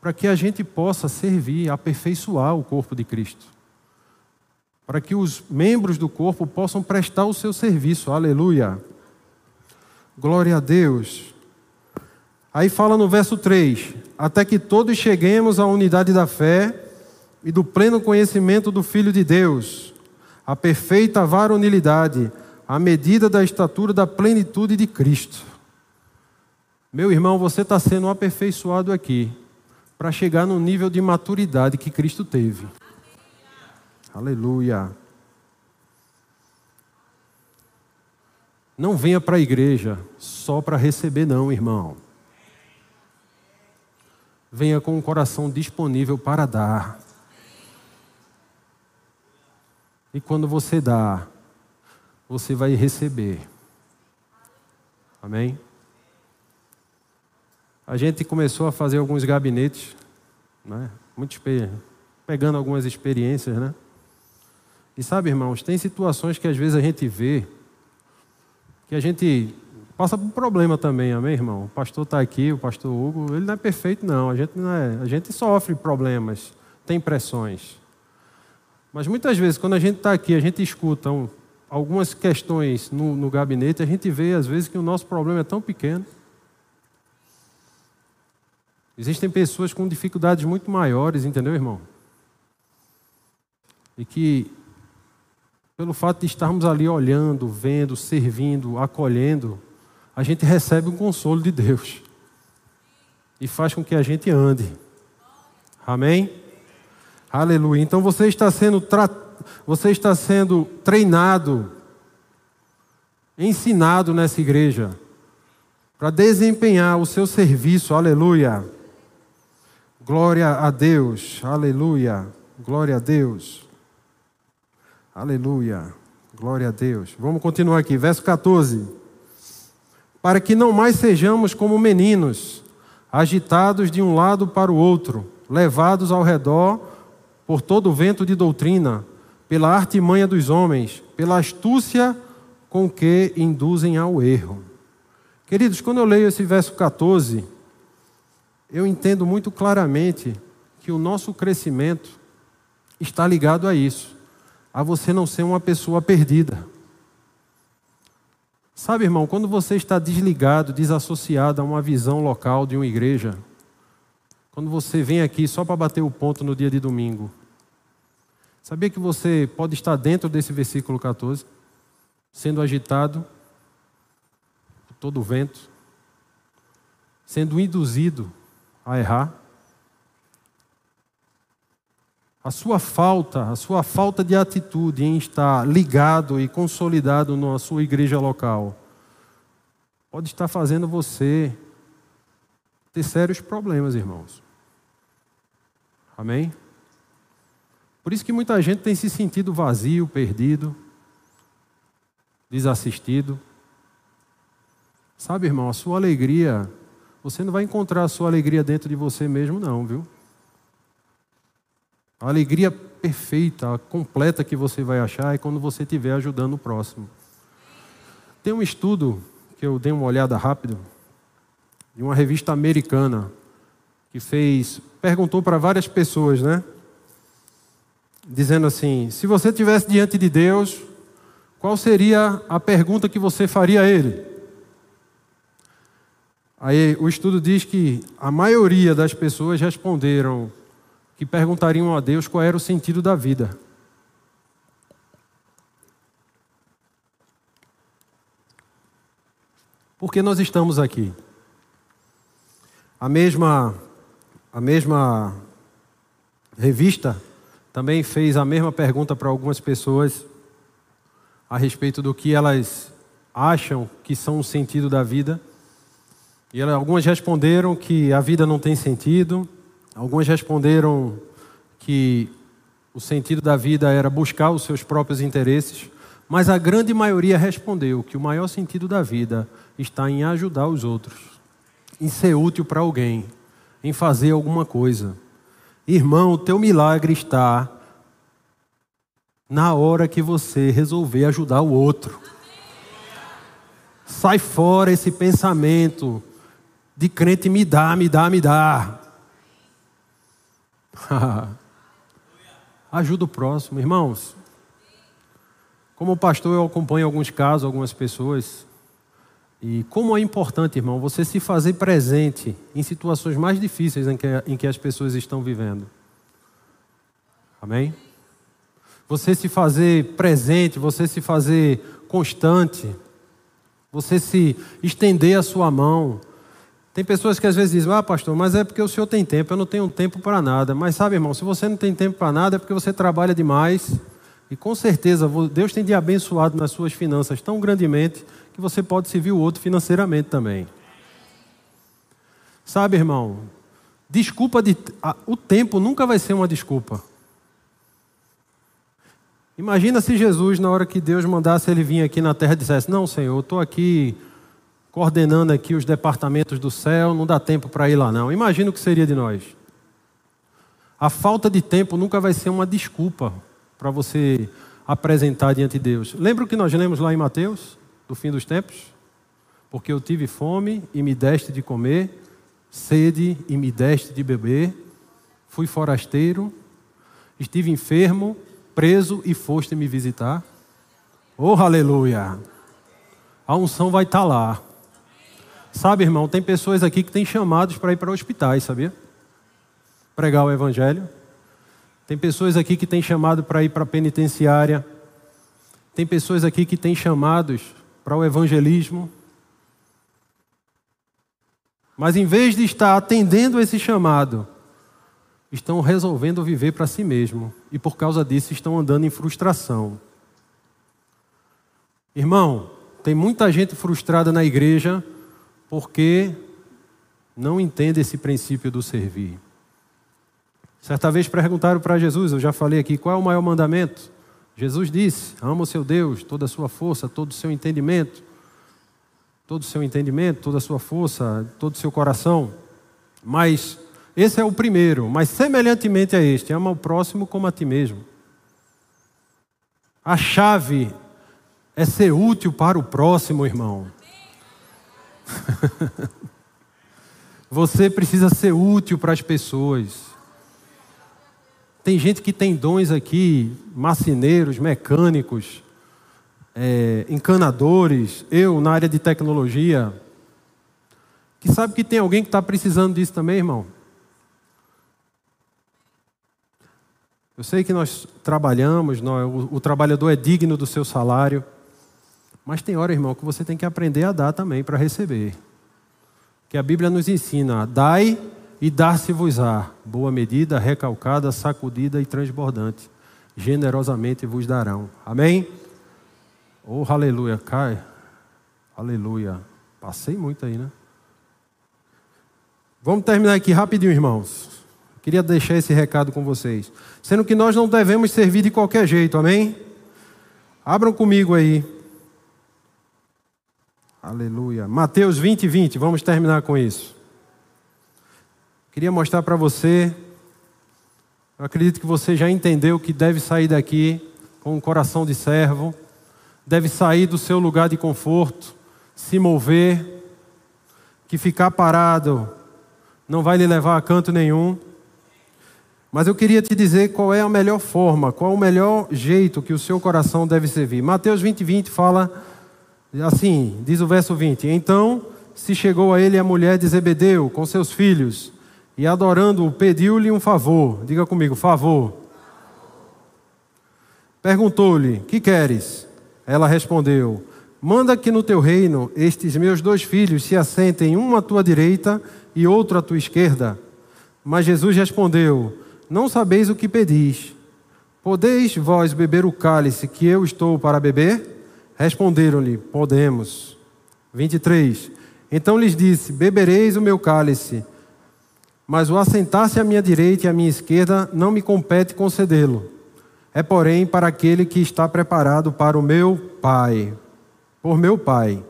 para que a gente possa servir, aperfeiçoar o corpo de Cristo. Para que os membros do corpo possam prestar o seu serviço. Aleluia. Glória a Deus. Aí fala no verso 3: Até que todos cheguemos à unidade da fé e do pleno conhecimento do Filho de Deus, a perfeita varonilidade, à medida da estatura da plenitude de Cristo. Meu irmão, você está sendo aperfeiçoado aqui para chegar no nível de maturidade que Cristo teve. Aleluia. Não venha para a igreja só para receber, não, irmão. Venha com o coração disponível para dar. E quando você dá, você vai receber. Amém? A gente começou a fazer alguns gabinetes, né? Muito pegando algumas experiências, né? E sabe, irmãos, tem situações que às vezes a gente vê que a gente passa por um problema também, amém, irmão? O pastor está aqui, o pastor Hugo, ele não é perfeito, não. A gente não é, a gente sofre problemas, tem pressões. Mas muitas vezes, quando a gente está aqui, a gente escuta um, algumas questões no, no gabinete, a gente vê às vezes que o nosso problema é tão pequeno. Existem pessoas com dificuldades muito maiores, entendeu, irmão? E que pelo fato de estarmos ali olhando, vendo, servindo, acolhendo, a gente recebe um consolo de Deus e faz com que a gente ande. Amém? Aleluia. Então você está sendo tra... você está sendo treinado, ensinado nessa igreja para desempenhar o seu serviço. Aleluia. Glória a Deus. Aleluia. Glória a Deus. Aleluia. Glória a Deus. Vamos continuar aqui, verso 14. Para que não mais sejamos como meninos, agitados de um lado para o outro, levados ao redor por todo o vento de doutrina, pela artimanha dos homens, pela astúcia com que induzem ao erro. Queridos, quando eu leio esse verso 14, eu entendo muito claramente que o nosso crescimento está ligado a isso a você não ser uma pessoa perdida. Sabe, irmão, quando você está desligado, desassociado a uma visão local de uma igreja, quando você vem aqui só para bater o ponto no dia de domingo, sabia que você pode estar dentro desse versículo 14, sendo agitado por todo o vento, sendo induzido a errar? A sua falta, a sua falta de atitude em estar ligado e consolidado na sua igreja local, pode estar fazendo você ter sérios problemas, irmãos. Amém? Por isso que muita gente tem se sentido vazio, perdido, desassistido. Sabe, irmão, a sua alegria, você não vai encontrar a sua alegria dentro de você mesmo, não, viu? A alegria perfeita, completa que você vai achar é quando você estiver ajudando o próximo. Tem um estudo que eu dei uma olhada rápido de uma revista americana que fez, perguntou para várias pessoas, né? Dizendo assim: se você estivesse diante de Deus, qual seria a pergunta que você faria a Ele? Aí o estudo diz que a maioria das pessoas responderam que perguntariam a Deus qual era o sentido da vida. Por que nós estamos aqui? A mesma, a mesma revista também fez a mesma pergunta para algumas pessoas a respeito do que elas acham que são o sentido da vida. E algumas responderam que a vida não tem sentido, Alguns responderam que o sentido da vida era buscar os seus próprios interesses, mas a grande maioria respondeu que o maior sentido da vida está em ajudar os outros, em ser útil para alguém, em fazer alguma coisa. Irmão, o teu milagre está na hora que você resolver ajudar o outro. Sai fora esse pensamento de crente me dá, me dá, me dá. Ajuda o próximo. Irmãos, como pastor, eu acompanho alguns casos, algumas pessoas, E como é importante, irmão, você se fazer presente em situações mais difíceis em que, em que as pessoas estão vivendo. Amém? Você se fazer presente, você se fazer constante, você se estender a sua mão. Tem pessoas que às vezes dizem, ah, pastor, mas é porque o senhor tem tempo, eu não tenho tempo para nada. Mas sabe, irmão, se você não tem tempo para nada, é porque você trabalha demais. E com certeza Deus tem de abençoado nas suas finanças tão grandemente que você pode servir o outro financeiramente também. Sabe, irmão, desculpa de. O tempo nunca vai ser uma desculpa. Imagina se Jesus, na hora que Deus mandasse ele vir aqui na terra, dissesse: Não, Senhor, eu estou aqui coordenando aqui os departamentos do céu, não dá tempo para ir lá, não. Imagina o que seria de nós. A falta de tempo nunca vai ser uma desculpa para você apresentar diante de Deus. Lembra o que nós lemos lá em Mateus, do fim dos tempos? Porque eu tive fome e me deste de comer, sede e me deste de beber, fui forasteiro, estive enfermo preso e foste me visitar. Oh, aleluia! A unção vai estar tá lá. Sabe, irmão, tem pessoas aqui que têm chamados para ir para hospitais, sabia? Pregar o evangelho. Tem pessoas aqui que têm chamado para ir para a penitenciária. Tem pessoas aqui que têm chamados para o evangelismo. Mas em vez de estar atendendo esse chamado, estão resolvendo viver para si mesmo e por causa disso estão andando em frustração. Irmão, tem muita gente frustrada na igreja porque não entende esse princípio do servir. Certa vez perguntaram para Jesus, eu já falei aqui, qual é o maior mandamento? Jesus disse: ama o seu Deus, toda a sua força, todo o seu entendimento, todo o seu entendimento, toda a sua força, todo o seu coração. Mas esse é o primeiro, mas semelhantemente a este, ama o próximo como a ti mesmo. A chave é ser útil para o próximo, irmão. Você precisa ser útil para as pessoas. Tem gente que tem dons aqui, marceneiros, mecânicos, é, encanadores, eu na área de tecnologia, que sabe que tem alguém que está precisando disso também, irmão. Eu sei que nós trabalhamos, nós, o, o trabalhador é digno do seu salário, mas tem hora, irmão, que você tem que aprender a dar também para receber. Que a Bíblia nos ensina: dai e dar-se-vos-á, boa medida, recalcada, sacudida e transbordante. Generosamente vos darão. Amém? Oh, aleluia, cai. Aleluia. Passei muito aí, né? Vamos terminar aqui rapidinho, irmãos. Queria deixar esse recado com vocês. Sendo que nós não devemos servir de qualquer jeito, amém? Abram comigo aí. Aleluia. Mateus 20, 20. Vamos terminar com isso. Queria mostrar para você. Eu acredito que você já entendeu que deve sair daqui com um coração de servo, deve sair do seu lugar de conforto, se mover, que ficar parado não vai lhe levar a canto nenhum. Mas eu queria te dizer qual é a melhor forma, qual o melhor jeito que o seu coração deve servir. Mateus 20, 20 fala assim, diz o verso 20: Então se chegou a ele a mulher de Zebedeu com seus filhos, e adorando-o, pediu-lhe um favor. Diga comigo, favor. Perguntou-lhe: Que queres? Ela respondeu: Manda que no teu reino estes meus dois filhos se assentem, um à tua direita e outro à tua esquerda. Mas Jesus respondeu: não sabeis o que pedis. Podeis vós beber o cálice que eu estou para beber? Responderam-lhe: Podemos. 23. Então lhes disse: Bebereis o meu cálice, mas o assentar-se à minha direita e à minha esquerda não me compete concedê-lo. É, porém, para aquele que está preparado para o meu Pai, por meu Pai.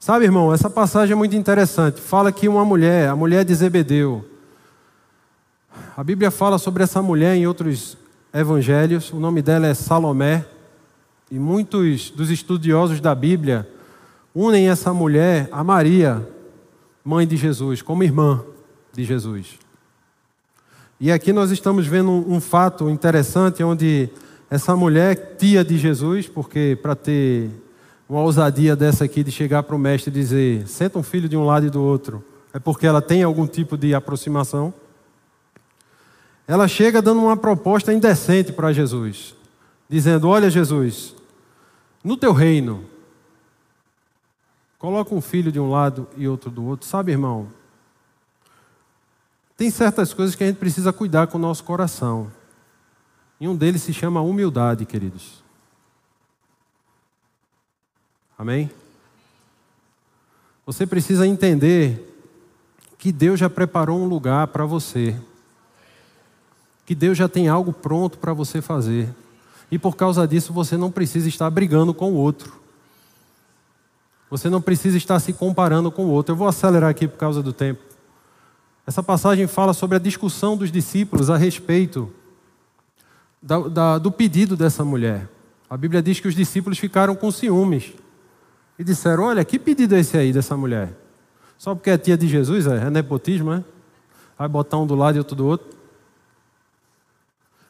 Sabe, irmão, essa passagem é muito interessante. Fala que uma mulher, a mulher de Zebedeu, a Bíblia fala sobre essa mulher em outros evangelhos. O nome dela é Salomé. E muitos dos estudiosos da Bíblia unem essa mulher a Maria, mãe de Jesus, como irmã de Jesus. E aqui nós estamos vendo um, fato interessante onde essa mulher, tia de Jesus, porque para ter uma ousadia dessa aqui de chegar para o mestre e dizer: senta um filho de um lado e do outro, é porque ela tem algum tipo de aproximação? Ela chega dando uma proposta indecente para Jesus, dizendo: Olha, Jesus, no teu reino, coloca um filho de um lado e outro do outro. Sabe, irmão, tem certas coisas que a gente precisa cuidar com o nosso coração. E um deles se chama humildade, queridos. Amém? Você precisa entender que Deus já preparou um lugar para você. Que Deus já tem algo pronto para você fazer. E por causa disso você não precisa estar brigando com o outro. Você não precisa estar se comparando com o outro. Eu vou acelerar aqui por causa do tempo. Essa passagem fala sobre a discussão dos discípulos a respeito da, da, do pedido dessa mulher. A Bíblia diz que os discípulos ficaram com ciúmes e disseram: Olha, que pedido é esse aí dessa mulher? Só porque é tia de Jesus, é, é nepotismo, é? Vai botar um do lado e outro do outro.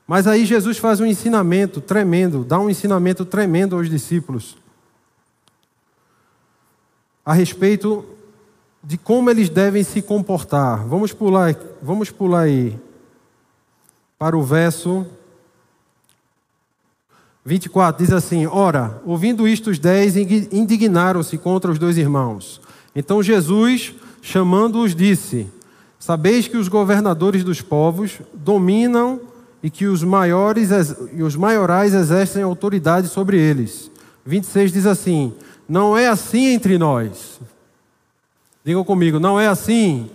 Mas aí Jesus faz um ensinamento tremendo, dá um ensinamento tremendo aos discípulos a respeito de como eles devem se comportar. Vamos pular, vamos pular aí para o verso 24, diz assim: Ora, ouvindo isto, os dez indignaram-se contra os dois irmãos. Então Jesus, chamando-os, disse: Sabeis que os governadores dos povos dominam e que os maiores e os maiorais exercem autoridade sobre eles. 26 diz assim: Não é assim entre nós. Digam comigo, não é assim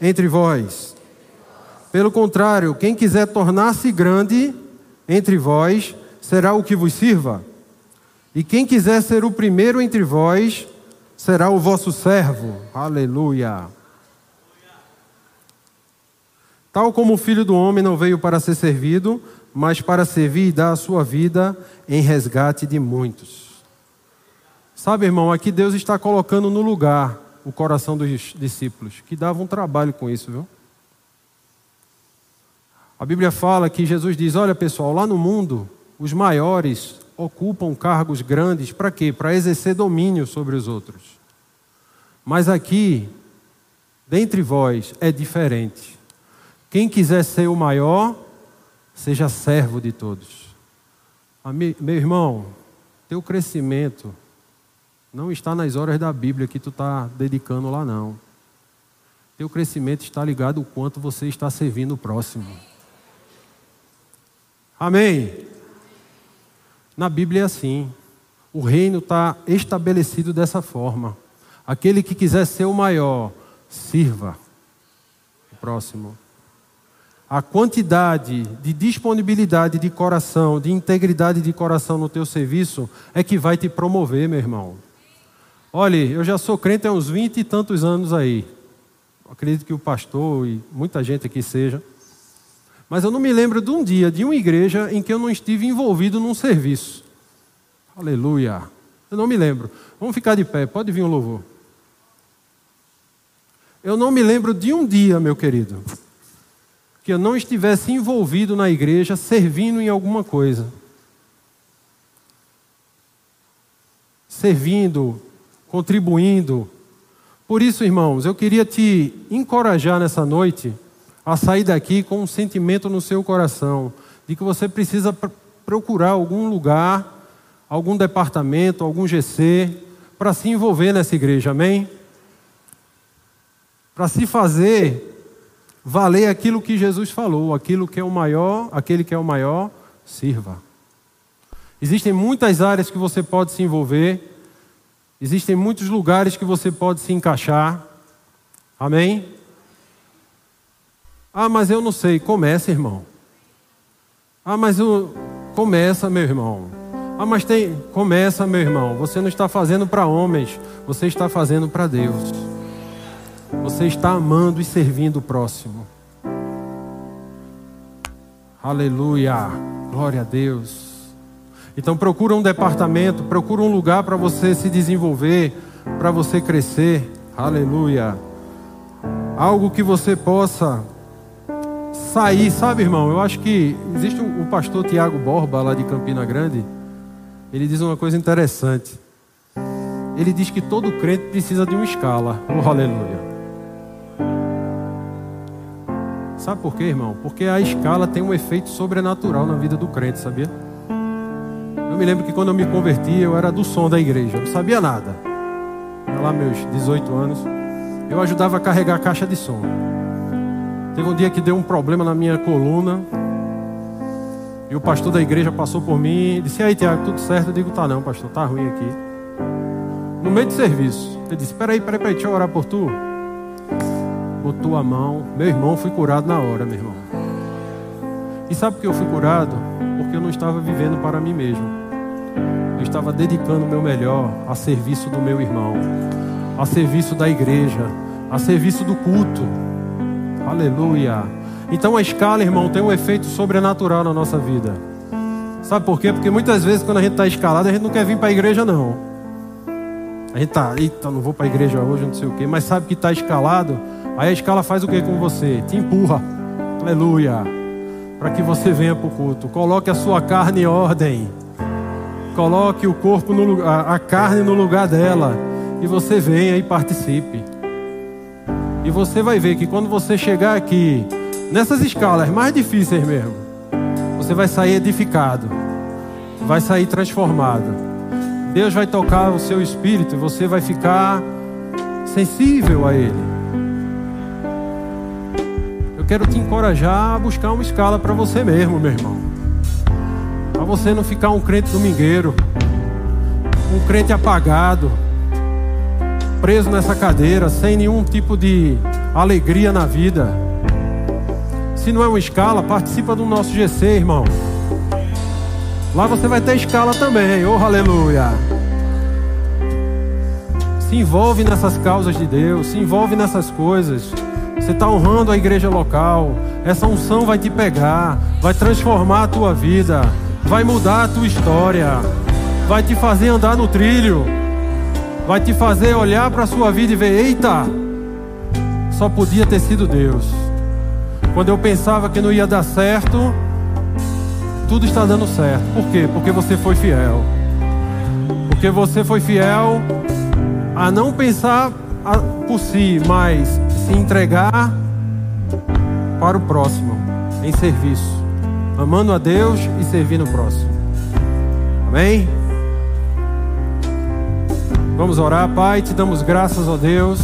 entre vós. Pelo contrário, quem quiser tornar-se grande entre vós, será o que vos sirva. E quem quiser ser o primeiro entre vós, será o vosso servo. Aleluia. Tal como o filho do homem não veio para ser servido, mas para servir e dar a sua vida em resgate de muitos. Sabe, irmão, aqui Deus está colocando no lugar o coração dos discípulos, que davam trabalho com isso, viu? A Bíblia fala que Jesus diz: Olha, pessoal, lá no mundo, os maiores ocupam cargos grandes para quê? Para exercer domínio sobre os outros. Mas aqui, dentre vós, é diferente. Quem quiser ser o maior, seja servo de todos. Meu irmão, teu crescimento não está nas horas da Bíblia que tu está dedicando lá, não. Teu crescimento está ligado ao quanto você está servindo o próximo. Amém? Na Bíblia é assim. O reino está estabelecido dessa forma. Aquele que quiser ser o maior, sirva o próximo a quantidade de disponibilidade de coração, de integridade de coração no teu serviço é que vai te promover, meu irmão. Olha, eu já sou crente há uns vinte e tantos anos aí. Acredito que o pastor e muita gente aqui seja. Mas eu não me lembro de um dia, de uma igreja, em que eu não estive envolvido num serviço. Aleluia. Eu não me lembro. Vamos ficar de pé, pode vir o louvor. Eu não me lembro de um dia, meu querido, que eu não estivesse envolvido na igreja, servindo em alguma coisa. Servindo, contribuindo. Por isso, irmãos, eu queria te encorajar nessa noite a sair daqui com um sentimento no seu coração de que você precisa procurar algum lugar, algum departamento, algum GC para se envolver nessa igreja, amém? Para se fazer valer aquilo que Jesus falou, aquilo que é o maior, aquele que é o maior, sirva. Existem muitas áreas que você pode se envolver, existem muitos lugares que você pode se encaixar. Amém? Ah, mas eu não sei. Começa, irmão. Ah, mas eu... começa, meu irmão. Ah, mas tem. Começa, meu irmão. Você não está fazendo para homens, você está fazendo para Deus. Você está amando e servindo o próximo. Aleluia. Glória a Deus. Então procura um departamento, procura um lugar para você se desenvolver, para você crescer. Aleluia. Algo que você possa sair, sabe, irmão? Eu acho que existe o pastor Tiago Borba lá de Campina Grande. ele diz uma coisa interessante. Ele diz que todo crente precisa de uma escala. Oh, aleluia. Sabe por quê, irmão? Porque a escala tem um efeito sobrenatural na vida do crente, sabia? Eu me lembro que quando eu me converti, eu era do som da igreja, eu não sabia nada. Era lá meus 18 anos. Eu ajudava a carregar a caixa de som. Teve um dia que deu um problema na minha coluna. E o pastor da igreja passou por mim e disse: aí, Tiago, tudo certo? Eu digo: Tá não, pastor, tá ruim aqui. No meio de serviço, ele disse: Peraí, peraí, peraí, deixa eu orar por tu. Botou a mão, meu irmão, fui curado na hora, meu irmão. E sabe por que eu fui curado? Porque eu não estava vivendo para mim mesmo. Eu estava dedicando o meu melhor a serviço do meu irmão, a serviço da igreja, a serviço do culto. Aleluia. Então a escala, irmão, tem um efeito sobrenatural na nossa vida. Sabe por quê? Porque muitas vezes quando a gente está escalado, a gente não quer vir para a igreja, não. A gente está, eita, não vou para a igreja hoje, não sei o quê, mas sabe que está escalado, aí a escala faz o que com você? Te empurra. Aleluia. Para que você venha para o culto. Coloque a sua carne em ordem. Coloque o corpo no lugar, a carne no lugar dela. E você venha e participe. E você vai ver que quando você chegar aqui, nessas escalas mais difíceis mesmo, você vai sair edificado, vai sair transformado. Deus vai tocar o seu espírito e você vai ficar sensível a Ele. Quero te encorajar a buscar uma escala para você mesmo, meu irmão. Para você não ficar um crente domingueiro, um crente apagado preso nessa cadeira, sem nenhum tipo de alegria na vida. Se não é uma escala, participa do nosso GC, irmão. Lá você vai ter escala também, oh aleluia. Se envolve nessas causas de Deus, se envolve nessas coisas. Você está honrando a igreja local. Essa unção vai te pegar, vai transformar a tua vida, vai mudar a tua história, vai te fazer andar no trilho vai te fazer olhar para a sua vida e ver: eita, só podia ter sido Deus. Quando eu pensava que não ia dar certo, tudo está dando certo. Por quê? Porque você foi fiel. Porque você foi fiel a não pensar por si, mas se entregar para o próximo, em serviço, amando a Deus e servindo o próximo. Amém? Vamos orar, Pai, te damos graças a Deus.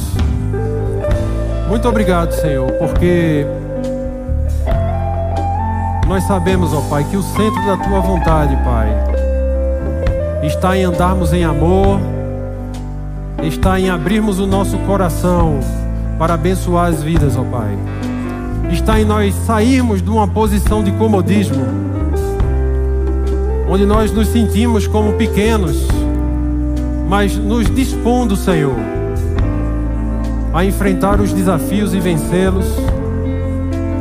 Muito obrigado, Senhor, porque nós sabemos, ó Pai, que o centro da tua vontade, Pai, está em andarmos em amor, está em abrirmos o nosso coração para abençoar as vidas, ó Pai. Está em nós sairmos de uma posição de comodismo, onde nós nos sentimos como pequenos mas nos dispondo, Senhor, a enfrentar os desafios e vencê-los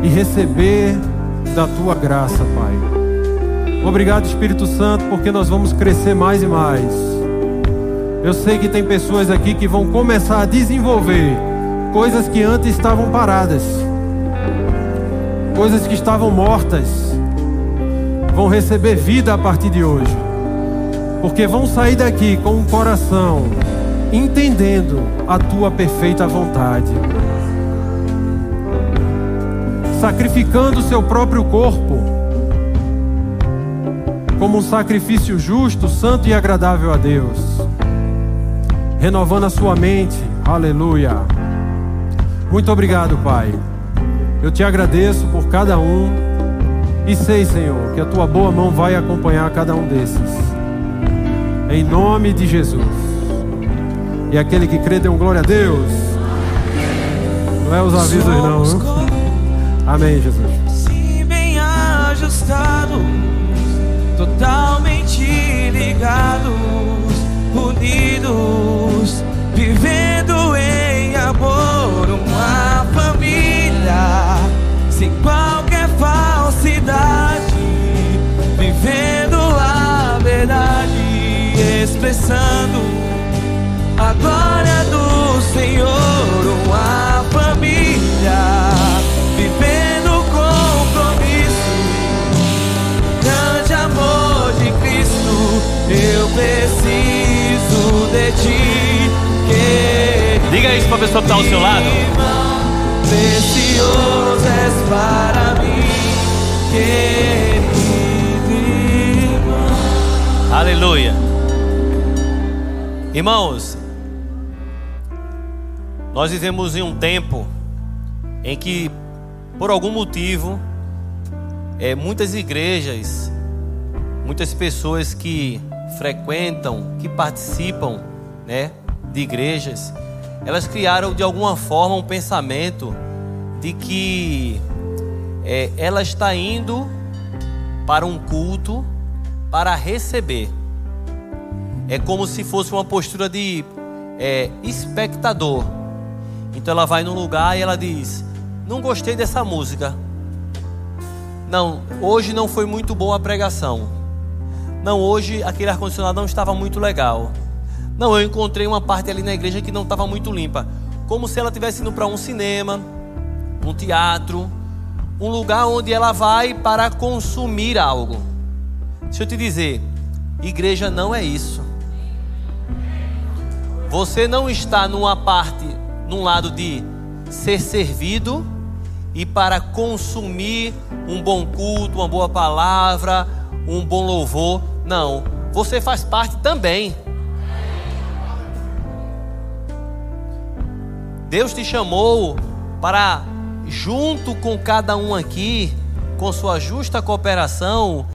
e receber da tua graça, Pai. Obrigado, Espírito Santo, porque nós vamos crescer mais e mais. Eu sei que tem pessoas aqui que vão começar a desenvolver coisas que antes estavam paradas, coisas que estavam mortas, vão receber vida a partir de hoje porque vão sair daqui com um coração entendendo a tua perfeita vontade, sacrificando o seu próprio corpo como um sacrifício justo, santo e agradável a Deus, renovando a sua mente, aleluia. Muito obrigado, Pai. Eu te agradeço por cada um e sei, Senhor, que a tua boa mão vai acompanhar cada um desses. Em nome de Jesus. E aquele que crê, dê um glória a Deus. Não é os avisos, não. Viu? Amém, Jesus. Ajustados, totalmente ligados, unidos, vivendo em amor, sem qualquer falsidade, vivendo a verdade expressando a glória do Senhor, uma família vivendo compromisso, grande amor de Cristo. Eu de ti. Diga isso pra pessoa que tá ao seu lado. Precioso para mim, querido irmão. Aleluia. Irmãos, nós vivemos em um tempo em que, por algum motivo, é, muitas igrejas, muitas pessoas que frequentam, que participam, né, de igrejas, elas criaram de alguma forma um pensamento de que é, ela está indo para um culto para receber. É como se fosse uma postura de é, espectador. Então ela vai num lugar e ela diz: Não gostei dessa música. Não, hoje não foi muito boa a pregação. Não, hoje aquele ar-condicionado não estava muito legal. Não, eu encontrei uma parte ali na igreja que não estava muito limpa. Como se ela estivesse indo para um cinema, um teatro, um lugar onde ela vai para consumir algo. Deixa eu te dizer, igreja não é isso. Você não está numa parte, num lado de ser servido e para consumir um bom culto, uma boa palavra, um bom louvor. Não, você faz parte também. Deus te chamou para, junto com cada um aqui, com sua justa cooperação,